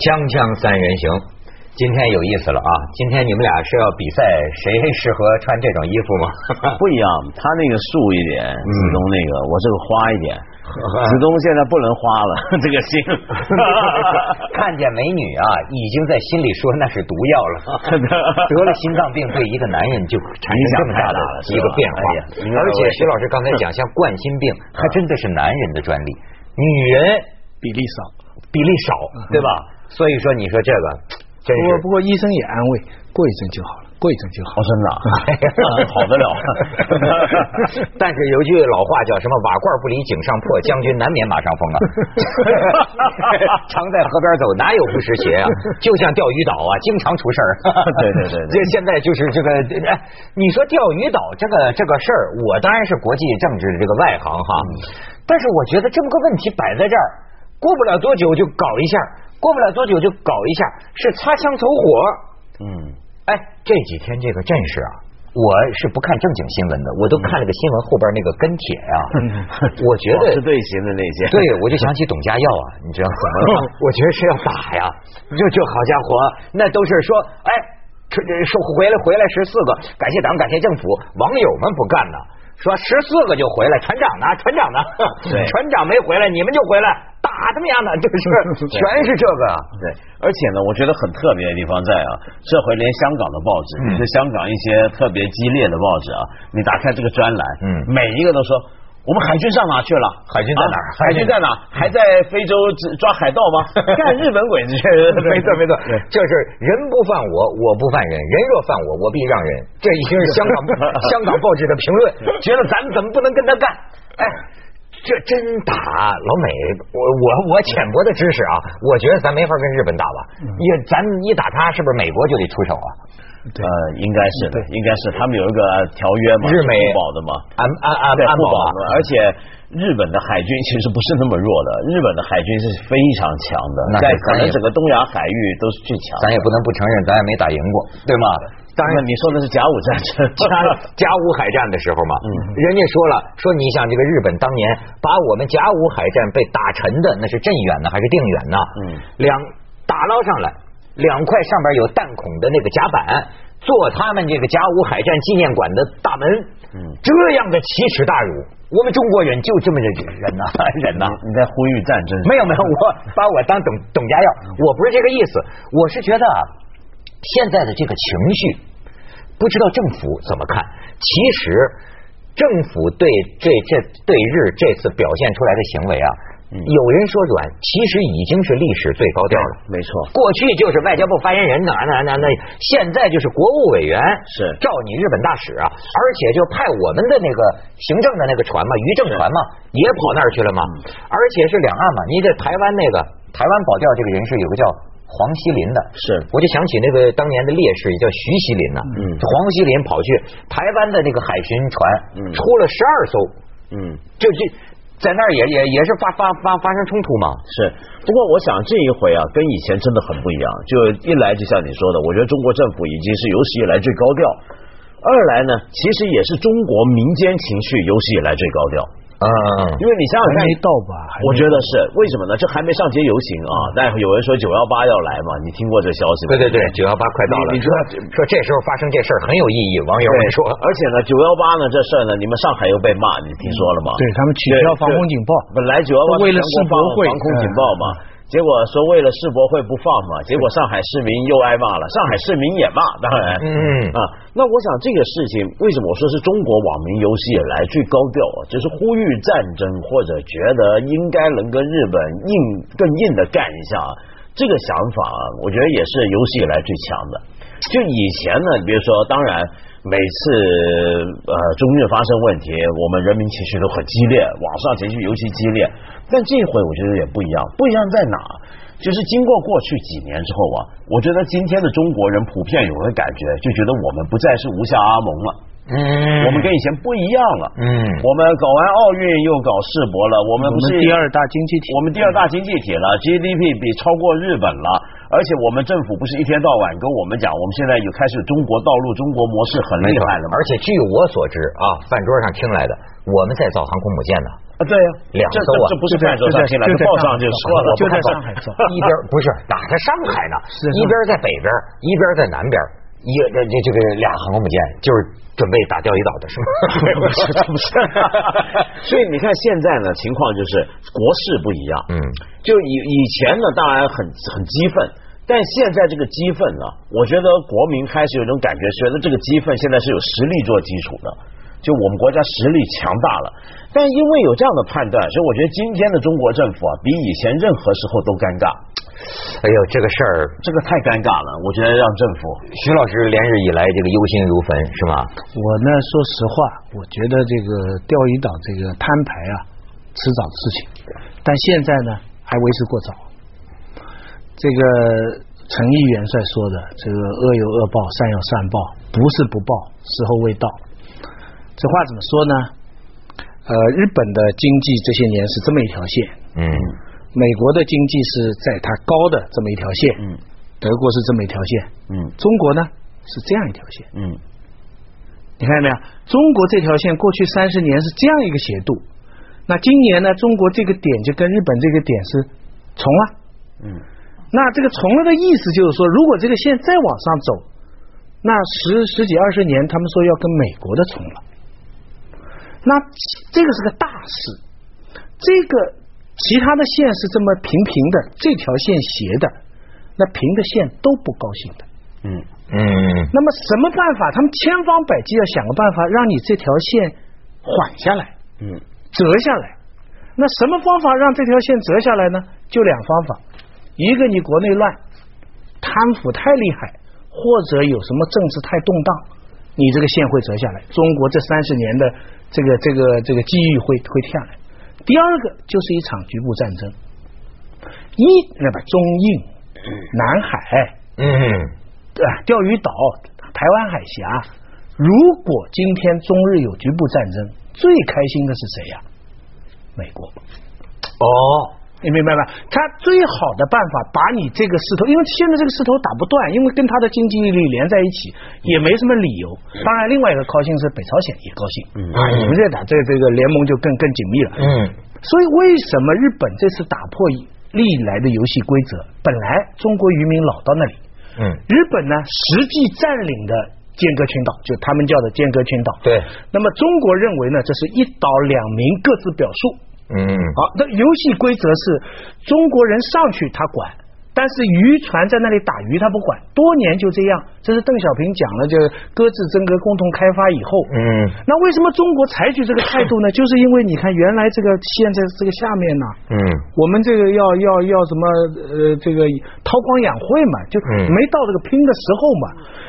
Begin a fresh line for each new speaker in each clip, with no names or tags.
锵锵三人行。今天有意思了啊！今天你们俩是要比赛谁适合穿这种衣服吗？
不一样，他那个素一点，子东那个我这个花一点。子东现在不能花了，这个心
看见美女啊，已经在心里说那是毒药了。得了心脏病对一个男人就产生这么大的一个变化，而且徐老师刚才讲，像冠心病，还真的是男人的专利，女人
比例少，
比例少，对吧？所以说，你说这个。
不过不过医生也安慰，过一阵就好了，过一阵就好。
真的，好得了。
但是有句老话叫什么？瓦罐不离井上破，将军难免马上疯啊。常在河边走，哪有不湿鞋啊？就像钓鱼岛啊，经常出事儿。
对对对，
这现在就是这个，哎，你说钓鱼岛这个这个事儿，我当然是国际政治的这个外行哈。但是我觉得这么个问题摆在这儿，过不了多久就搞一下。过不了多久就搞一下，是擦枪走火。嗯，哎，这几天这个阵势啊，我是不看正经新闻的，我都看了个新闻后边那个跟帖呀。我觉得
是队形的那些，
对我就想起董家耀啊，你知道怎么了？我觉得是要打呀，就就好家伙，那都是说，哎，说回来回来十四个，感谢党，感谢政府，网友们不干呢，说十四个就回来，船长呢？船长呢？船长没回来，你们就回来。打怎么样呢？就是全是这个，
对。而且呢，我觉得很特别的地方在啊，这回连香港的报纸，就香港一些特别激烈的报纸啊，你打开这个专栏，嗯，每一个都说我们海军上哪去了？
海军在哪？
海军在哪？还在非洲抓海盗吗？干日本鬼子 去？
没错没错，这是人不犯我，我不犯人，人若犯我，我必让人。这已经是香港 香港报纸的评论，觉得咱们怎么不能跟他干？哎。这真打老美，我我我浅薄的知识啊，我觉得咱没法跟日本打吧？也咱一打他，是不是美国就得出手啊？
呃，应该是的，应该是他们有一个条约嘛，
日美
保的嘛，
安安安安保的，
而且日本的海军其实不是那么弱的，日本的海军是非常强的，在可能整个东亚海域都是最强。
咱也不能不承认，咱也没打赢过，对吗？
当然，你说的是甲午战争，
甲甲午海战的时候嘛，嗯人家说了，说你想这个日本当年把我们甲午海战被打沉的，那是镇远呢还是定远呢？嗯，两打捞上来两块上边有弹孔的那个甲板，做他们这个甲午海战纪念馆的大门。嗯，这样的奇耻大辱，我们中国人就这么忍呐 忍呐！
你在呼吁战争？
没有没有，我把我当董董家耀，我不是这个意思，我是觉得啊，现在的这个情绪。不知道政府怎么看？其实政府对这这对日这次表现出来的行为啊，有人说软，其实已经是历史最高调了。
没错，
过去就是外交部发言人哪哪哪那，现在就是国务委员
是
召你日本大使啊，而且就派我们的那个行政的那个船嘛，渔政船嘛，也跑那儿去了嘛，而且是两岸嘛，你这台湾那个台湾保钓这个人士有个叫。黄锡林的
是，
我就想起那个当年的烈士，也叫徐锡林呐。嗯，黄锡林跑去台湾的那个海巡船，出了十二艘。嗯，就这在那儿也也也是发发发发生冲突嘛。
是，不过我想这一回啊，跟以前真的很不一样。就一来就像你说的，我觉得中国政府已经是有史以来最高调；二来呢，其实也是中国民间情绪有史以来最高调。
嗯，
因为你想想看，
没到吧？
我觉得是为什么呢？这还没上街游行啊！但有人说九幺八要来嘛？你听过这消息
吗？对对对，九幺八快到了。你说说这时候发生这事儿很有意义，网友们说。
而且呢，九幺八呢这事儿呢，你们上海又被骂，你听说了吗？
对他们取消防空警报，
本来九幺八
为了世博会
防空警报嘛。结果说为了世博会不放嘛，结果上海市民又挨骂了，上海市民也骂，当然，嗯啊，那我想这个事情为什么我说是中国网民有史以来最高调啊？就是呼吁战争或者觉得应该能跟日本硬更硬的干一下，这个想法我觉得也是有史以来最强的。就以前呢，比如说，当然每次呃中日发生问题，我们人民情绪都很激烈，网上情绪尤其激烈。但这回我觉得也不一样，不一样在哪？就是经过过去几年之后啊，我觉得今天的中国人普遍有个感觉，就觉得我们不再是无下阿蒙了，嗯，我们跟以前不一样了，嗯，我们搞完奥运又搞世博了，我们不是
第二大经济体，
我们第二大经济体了，GDP 比超过日本了，而且我们政府不是一天到晚跟我们讲，我们现在有开始中国道路、中国模式很厉害了吗，
而且据我所知啊，饭桌上听来的，我们在造航空母舰呢。
啊，对呀，
两艘啊，
这不是饭桌上听来，的报上就说了，
就在上海造，
一边不是哪在上海呢？一边在北边，一边在南边，一这这这个俩航空母舰就是准备打钓鱼岛的是吗？
不是不是，所以你看现在呢，情况就是国事不一样，嗯，就以以前呢，当然很很激愤，但现在这个激愤呢，我觉得国民开始有一种感觉，觉得这个激愤现在是有实力做基础的，就我们国家实力强大了。但因为有这样的判断，所以我觉得今天的中国政府啊，比以前任何时候都尴尬。
哎呦，这个事儿，
这个太尴尬了。我觉得让政府，
徐老师连日以来这个忧心如焚，是吗？
我呢，说实话，我觉得这个钓鱼岛这个摊牌啊，迟早的事情。但现在呢，还为时过早。这个陈毅元帅说的，这个恶有恶报，善有善报，不是不报，时候未到。这话怎么说呢？呃，日本的经济这些年是这么一条线，嗯，美国的经济是在它高的这么一条线，嗯，德国是这么一条线，嗯，中国呢是这样一条线，嗯，你看见没有？中国这条线过去三十年是这样一个斜度，那今年呢，中国这个点就跟日本这个点是重了，嗯，那这个重了的意思就是说，如果这个线再往上走，那十十几二十年，他们说要跟美国的重了。那这个是个大事，这个其他的线是这么平平的，这条线斜的，那平的线都不高兴的。嗯嗯。那么什么办法？他们千方百计要想个办法，让你这条线缓下来，嗯，折下来。那什么方法让这条线折下来呢？就两方法，一个你国内乱，贪腐太厉害，或者有什么政治太动荡。你这个线会折下来，中国这三十年的这个这个这个机遇会会下来。第二个就是一场局部战争，一那么中印、南海，嗯，对吧？钓鱼岛、台湾海峡，如果今天中日有局部战争，最开心的是谁呀？美国。哦。你明白吧？他最好的办法把你这个势头，因为现在这个势头打不断，因为跟他的经济利益连在一起，也没什么理由。当然，另外一个高兴是北朝鲜也高兴啊，你们在打这这个联盟就更更紧密了。嗯，所以为什么日本这次打破历来的游戏规则？本来中国渔民老到那里，嗯，日本呢实际占领的间隔群岛，就他们叫的间隔群岛。
对，
那么中国认为呢，这是一岛两民各自表述。嗯，好，那游戏规则是中国人上去他管，但是渔船在那里打鱼他不管，多年就这样。这是邓小平讲了，就搁置争个共同开发以后，嗯，那为什么中国采取这个态度呢？就是因为你看原来这个现在这个下面呢，嗯，我们这个要要要什么呃这个韬光养晦嘛，就没到这个拼的时候嘛。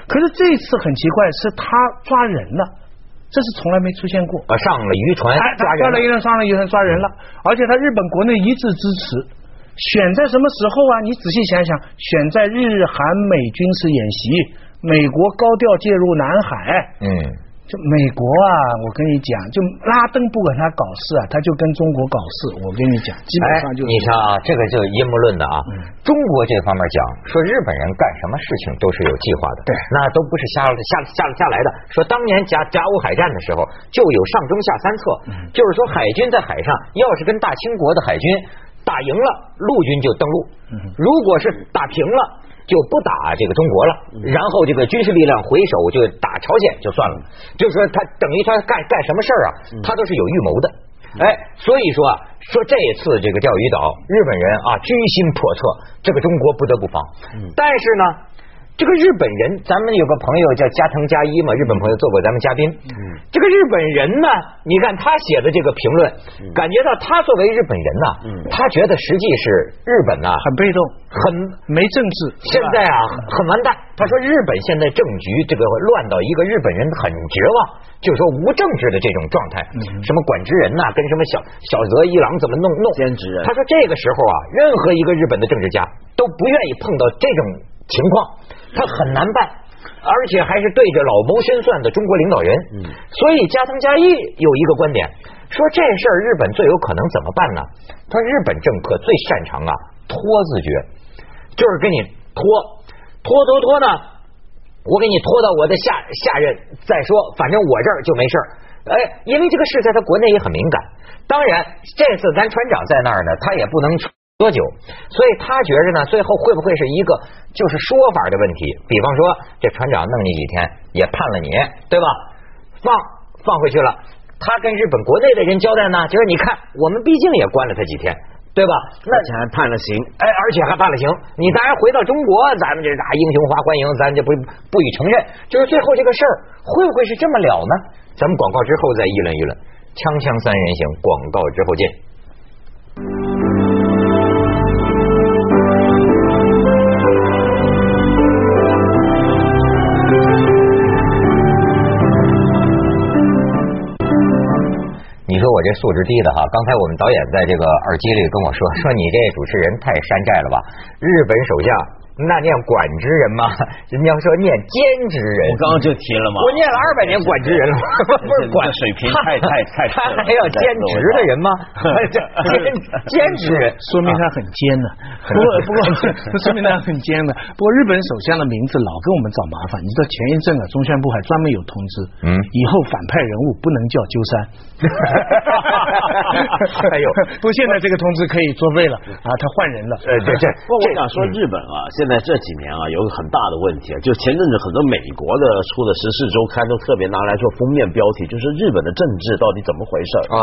可是这次很奇怪，是他抓人了。这是从来没出现过
啊！上了渔船抓人，
上了渔船，上了渔船抓人了。而且他日本国内一致支持，选在什么时候啊？你仔细想想，选在日韩美军事演习，美国高调介入南海，嗯。就美国啊，我跟你讲，就拉登不管他搞事啊，他就跟中国搞事。我跟你讲，基本上就
你看啊，这个就阴谋论的啊。中国这方面讲说日本人干什么事情都是有计划的，
对，
那都不是瞎瞎瞎瞎来的。说当年甲甲午海战的时候，就有上中下三策，就是说海军在海上要是跟大清国的海军打赢了，陆军就登陆；如果是打平了。就不打这个中国了，然后这个军事力量回手就打朝鲜就算了，就是说他等于他干干什么事儿啊，他都是有预谋的，哎，所以说啊，说这次这个钓鱼岛日本人啊居心叵测，这个中国不得不防，但是呢。这个日本人，咱们有个朋友叫加藤加一嘛，日本朋友做过咱们嘉宾。嗯，这个日本人呢，你看他写的这个评论，感觉到他作为日本人呐，嗯，他觉得实际是日本呐
很被动，
很
没政治，
现在啊很完蛋。他说日本现在政局这个乱到一个日本人很绝望，就是说无政治的这种状态，什么管制人呐，跟什么小小泽一郎怎么弄弄
兼职人。
他说这个时候啊，任何一个日本的政治家都不愿意碰到这种情况。他很难办，而且还是对着老谋深算的中国领导人。嗯，所以加藤加一有一个观点，说这事儿日本最有可能怎么办呢？他说日本政客最擅长啊拖字诀，就是给你拖拖拖拖呢，我给你拖到我的下下任再说，反正我这儿就没事儿。哎，因为这个事在他国内也很敏感。当然，这次咱船长在那儿呢，他也不能多久，所以他觉着呢，最后会不会是一个就是说法的问题？比方说，这船长弄你几天，也判了你，对吧？放放回去了，他跟日本国内的人交代呢，就是你看，我们毕竟也关了他几天。对吧？
那且还判了刑，
哎，而且还判了刑。你当然回到中国，咱们这啥英雄花欢迎，咱就不不予承认。就是最后这个事儿会不会是这么了呢？咱们广告之后再议论议论。锵锵三人行，广告之后见。我这素质低的哈，刚才我们导演在这个耳机里跟我说，说你这主持人太山寨了吧？日本首相。那念管之人吗？人家说念兼职人。
我刚刚就提了吗？
我念了二百年管之人了，
不是管水平太太太。
他还要兼职的人吗？兼职人，
说明他很尖呢。不过不过，说明他很尖的。不过日本首相的名字老跟我们找麻烦。你知道前一阵啊，中宣部还专门有通知，嗯，以后反派人物不能叫鸠山。
哎呦，
不过现在这个通知可以作废了啊，他换人了。
对，对对。
不过我想说日本啊，现在这几年啊，有个很大的问题啊，就前阵子很多美国的出的时事周刊都特别拿来做封面标题，就是日本的政治到底怎么回事啊？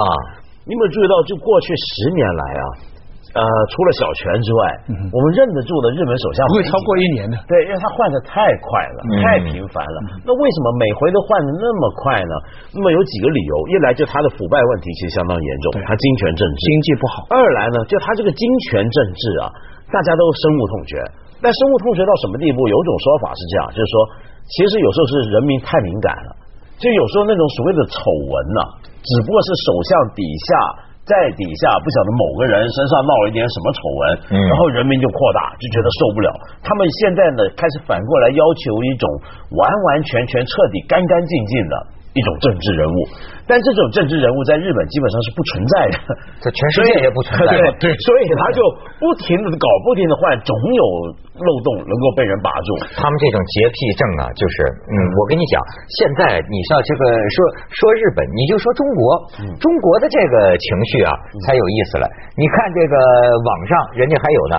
你有没有注意到，就过去十年来啊，呃，除了小泉之外，我们认得住的日本首相
不会超过一年的，
对，因为他换的太快了，太频繁了。那为什么每回都换的那么快呢？那么有几个理由，一来就他的腐败问题其实相当严重，他金权政治，
经济不好；
二来呢，就他这个金权政治啊，大家都深恶痛绝。但深恶痛绝到什么地步？有种说法是这样，就是说，其实有时候是人民太敏感了，就有时候那种所谓的丑闻呐，只不过是首相底下在底下不晓得某个人身上闹了一点什么丑闻，然后人民就扩大，就觉得受不了。他们现在呢，开始反过来要求一种完完全全、彻底、干干净净的。一种政治人物，但这种政治人物在日本基本上是不存在的，
在全世界也不存在。
对，所以他就不停的搞，不停的换，总有漏洞能够被人把住。
他们这种洁癖症啊，就是嗯，我跟你讲，现在你像这个说说日本，你就说中国，中国的这个情绪啊，才有意思了。你看这个网上人家还有呢，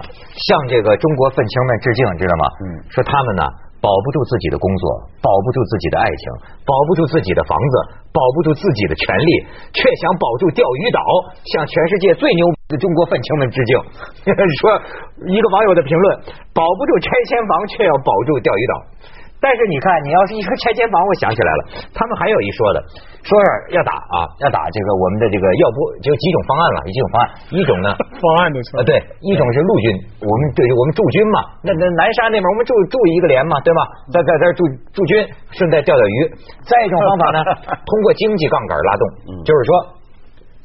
向这个中国愤青们致敬，知道吗？嗯，说他们呢。保不住自己的工作，保不住自己的爱情，保不住自己的房子，保不住自己的权利，却想保住钓鱼岛，向全世界最牛的中国愤青们致敬。说一个网友的评论：保不住拆迁房，却要保住钓鱼岛。但是你看，你要是一说拆迁房，我想起来了，他们还有一说的，说是要打啊，要打这个我们的这个要不就几种方案了，几种方案，一种呢
方案的
啊，对，一种是陆军，我们对我们驻军嘛，那那南沙那边我们驻驻一个连嘛，对吧？在在在驻驻军，顺带钓钓鱼。再一种方法呢，通过经济杠杆拉动，就是说。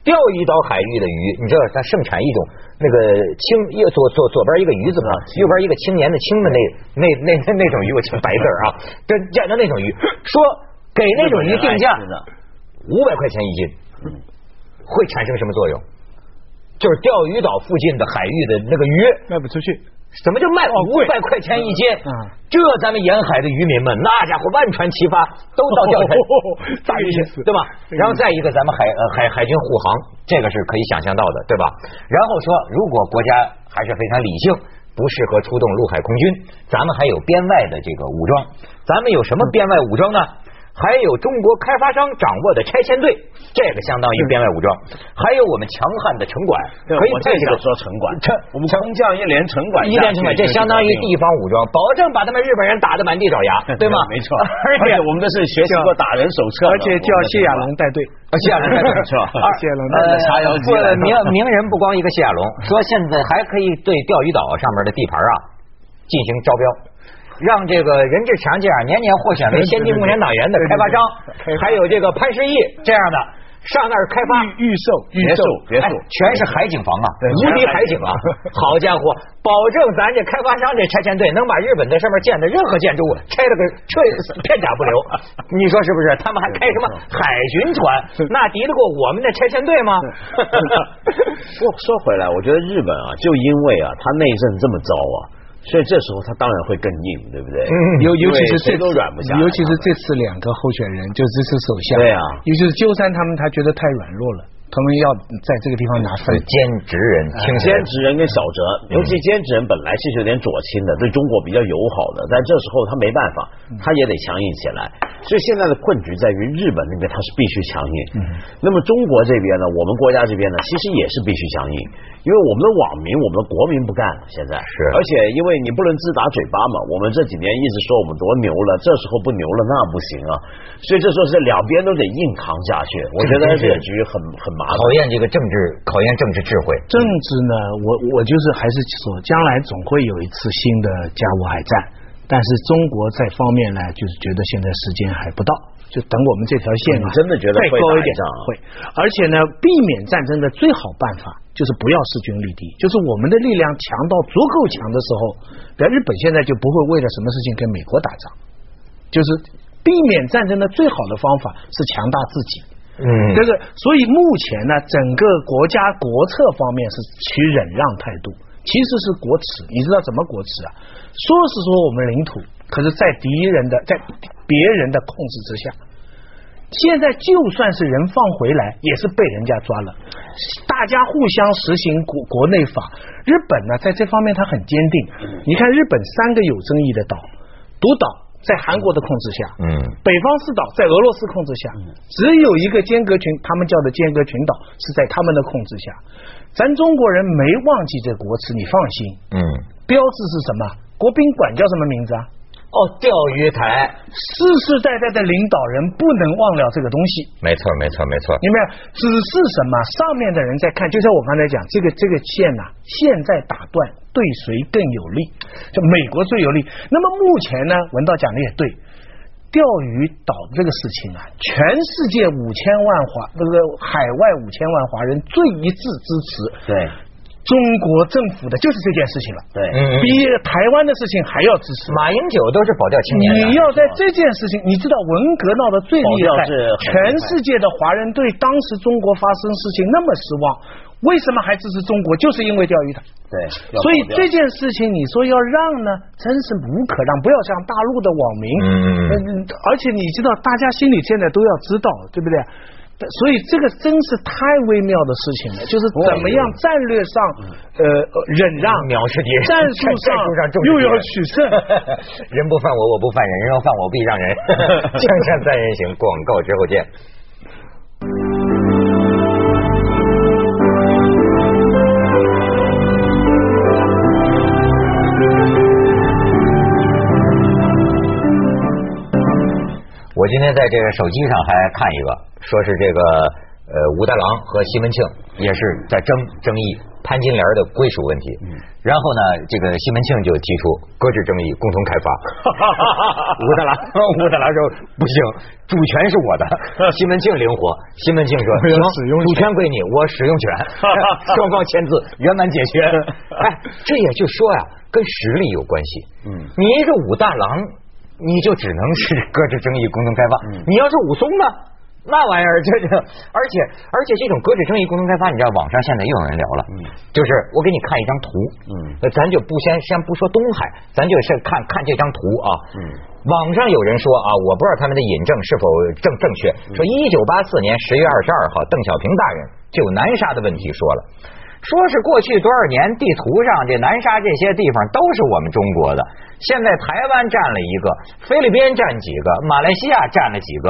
钓鱼岛海域的鱼，你知道它盛产一种那个青，右左左左边一个鱼字旁，右边一个青年的青的那那那那种鱼，我白字啊，这见的那种鱼，说给那种鱼定价五百块钱一斤，会产生什么作用？就是钓鱼岛附近的海域的那个鱼
卖不出去。
什么叫卖五百块钱一斤？这咱们沿海的渔民们，那家伙万船齐发，都到钓台 打鱼去，对吧？然后再一个，咱们海呃海海军护航，这个是可以想象到的，对吧？然后说，如果国家还是非常理性，不适合出动陆海空军，咱们还有边外的这个武装，咱们有什么边外武装呢？还有中国开发商掌握的拆迁队，这个相当于编外武装；还有我们强悍的城管，可以
这个说城管，我们空降一连城管，
一连城管，这相当于地方。武装，保证把他们日本人打得满地找牙，对吗？
没错，而且我们这是学习过打人手册，
而 且叫谢亚龙带队，
谢亚龙带队
是吧？
谢亚龙带
队，茶油鸡，
名名人不光一个谢亚龙，说现在还可以对钓鱼岛上面的地盘啊进行招标。让这个任志强这样年年获 选为先进共产党员的开发商，还有这个潘石屹这样的上那儿开发
预售
预售别墅，
全是海景房啊，无敌海景啊！好家伙，保证咱这开发商这拆迁队能把日本在上面建的任何建筑物拆了个彻片甲不留。你说是不是？他们还开什么海巡船？那敌得过我们的拆迁队吗？
不说回来，我觉得日本啊，就因为啊，他内政这么糟啊。所以这时候他当然会更硬，对不对？
尤尤其是这
都软不下，
尤其是这次两个候选人，就支持首相，
对啊，
尤其是鸠山他们，他觉得太软弱了。他们要在这个地方拿出来
兼职人，
兼职人跟小哲，尤其兼职人本来是有点左倾的，对中国比较友好的，但这时候他没办法，他也得强硬起来。所以现在的困局在于日本那边他是必须强硬，那么中国这边呢，我们国家这边呢，其实也是必须强硬，因为我们的网民、我们的国民不干了，现在。
是，
而且因为你不能自打嘴巴嘛，我们这几年一直说我们多牛了，这时候不牛了那不行啊，所以这时候是两边都得硬扛下去。我觉得这个局很很麻烦，
考验这个政治，考验政治智慧。
政治呢，我我就是还是说，将来总会有一次新的甲午海战。但是中国在方面呢，就是觉得现在时间还不到，就等我们这条线啊，
真的觉得
再高一点会。而且呢，避免战争的最好办法就是不要势均力敌，就是我们的力量强到足够强的时候，比如日本现在就不会为了什么事情跟美国打仗。就是避免战争的最好的方法是强大自己。
嗯，
这个所以目前呢，整个国家国策方面是取忍让态度，其实是国耻。你知道怎么国耻啊？说是说我们领土，可是，在敌人的在别人的控制之下，现在就算是人放回来，也是被人家抓了。大家互相实行国国内法。日本呢，在这方面他很坚定。你看，日本三个有争议的岛，独岛在韩国的控制下，
嗯，
北方四岛在俄罗斯控制下，只有一个间隔群，他们叫的间隔群岛是在他们的控制下。咱中国人没忘记这国耻，你放心。
嗯，
标志是什么？国宾馆叫什么名字啊？
哦，钓鱼台，
世世代代的领导人不能忘了这个东西。
没错，没错，没错。
明白？只是什么？上面的人在看，就像我刚才讲，这个这个线呐，现在打断对谁更有利？就美国最有利。那么目前呢，文道讲的也对，钓鱼岛这个事情啊，全世界五千万华这个海外五千万华人最一致支持。
对。
中国政府的就是这件事情了，
对，
比台湾的事情还要支持。
马英九都是保钓青年。
你要在这件事情，你知道文革闹得最厉害，全世界的华人对当时中国发生事情那么失望，为什么还支持中国？就是因为钓鱼岛。
对，
所以这件事情你说要让呢，真是无可让。不要像大陆的网民，嗯，而且你知道，大家心里现在都要知道，对不对？所以这个真是太微妙的事情了，就是怎么样战略上呃忍让
藐视敌人，
战术上又要取胜，
人不犯我我不犯人，人要犯我必让人。江山三人行，广告之后见。我今天在这个手机上还看一个。说是这个呃武大郎和西门庆也是在争争议潘金莲的归属问题，然后呢，这个西门庆就提出搁置争议，共同开发。武大郎 武大郎说不行，主权是我的。西门庆灵活，西门庆说行，主权归你，我使用权。双方签字，圆满解决。哎，这也就说呀，跟实力有关系。嗯，你一个武大郎，你就只能是搁置争议，共同开发。你要是武松呢？那玩意儿，这这，而且而且这种搁置争议共同开发，你知道网上现在又有人聊了，就是我给你看一张图，嗯，咱就不先先不说东海，咱就是看看这张图啊，嗯，网上有人说啊，我不知道他们的引证是否正正确，说一九八四年十月二十二号，邓小平大人就南沙的问题说了。说是过去多少年地图上这南沙这些地方都是我们中国的，现在台湾占了一个，菲律宾占几个，马来西亚占了几个，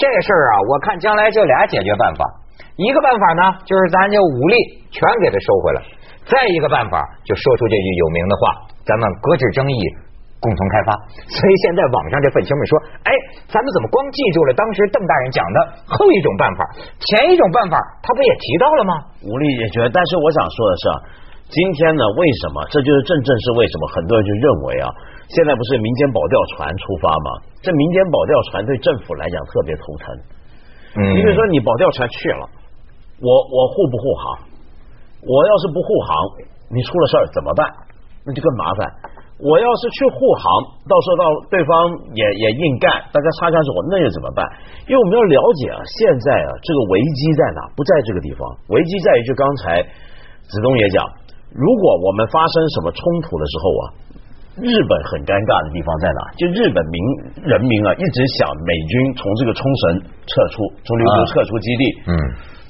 这事儿啊，我看将来就俩解决办法，一个办法呢就是咱就武力全给他收回来，再一个办法就说出这句有名的话，咱们搁置争议。共同开发，所以现在网上这愤青们说，哎，咱们怎么光记住了当时邓大人讲的后一种办法，前一种办法他不也提到了吗？
无力解决，但是我想说的是，今天呢，为什么？这就是正正是为什么很多人就认为啊，现在不是民间保钓船出发吗？这民间保钓船对政府来讲特别头疼。嗯，你比如说你保钓船去了，我我护不护航？我要是不护航，你出了事儿怎么办？那就更麻烦。我要是去护航，到时候到对方也也硬干，大家擦枪走火，那又怎么办？因为我们要了解啊，现在啊，这个危机在哪？不在这个地方，危机在于就刚才子东也讲，如果我们发生什么冲突的时候啊，日本很尴尬的地方在哪？就日本民人民啊，一直想美军从这个冲绳撤出，从琉球撤出基地。嗯，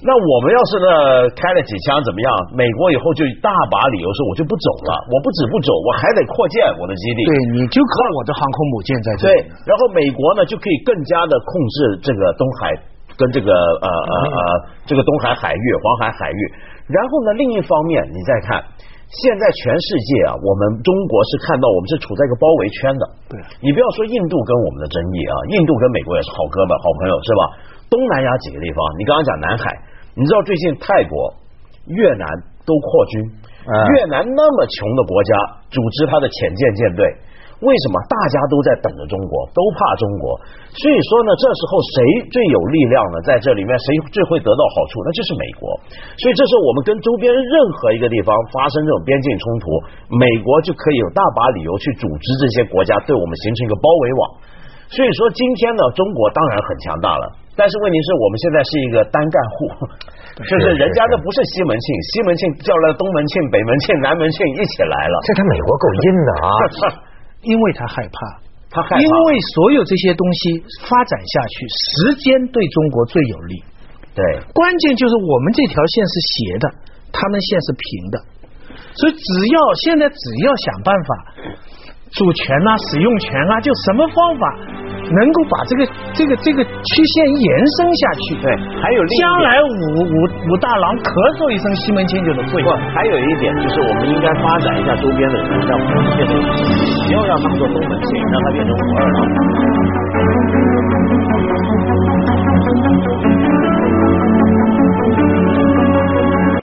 那我们要是呢开了几枪怎么样？美国以后就大把理由说我就不走了，我不止不走，我还得扩建我的基地。
对，你就靠我的航空母舰在这。
对，然后美国呢就可以更加的控制这个东海跟这个呃呃呃这个东海海域、黄海海域。然后呢，另一方面你再看。现在全世界啊，我们中国是看到我们是处在一个包围圈的。
对，
你不要说印度跟我们的争议啊，印度跟美国也是好哥们、好朋友，是吧？东南亚几个地方，你刚刚讲南海，你知道最近泰国、越南都扩军，越南那么穷的国家，组织他的潜舰舰队。为什么大家都在等着中国，都怕中国？所以说呢，这时候谁最有力量呢？在这里面，谁最会得到好处？那就是美国。所以这时候，我们跟周边任何一个地方发生这种边境冲突，美国就可以有大把理由去组织这些国家对我们形成一个包围网。所以说，今天呢，中国当然很强大了，但是问题是我们现在是一个单干户，就是人家那不是西门庆，西门庆叫了东门庆、北门庆、南门庆一起来了，
这他美国够阴的啊！
因为他害怕，
他害怕，
因为所有这些东西发展下去，时间对中国最有利。
对，
关键就是我们这条线是斜的，他们线是平的，所以只要现在只要想办法。主权啊，使用权啊，就什么方法能够把这个这个这个曲线延伸下去？
对，还有
将来武武武大郎咳嗽一声，西门庆就能跪。
不，还有一点就是，我们应该发展一下周边的人，让变成不要让他们做东门庆，让他变成武二郎。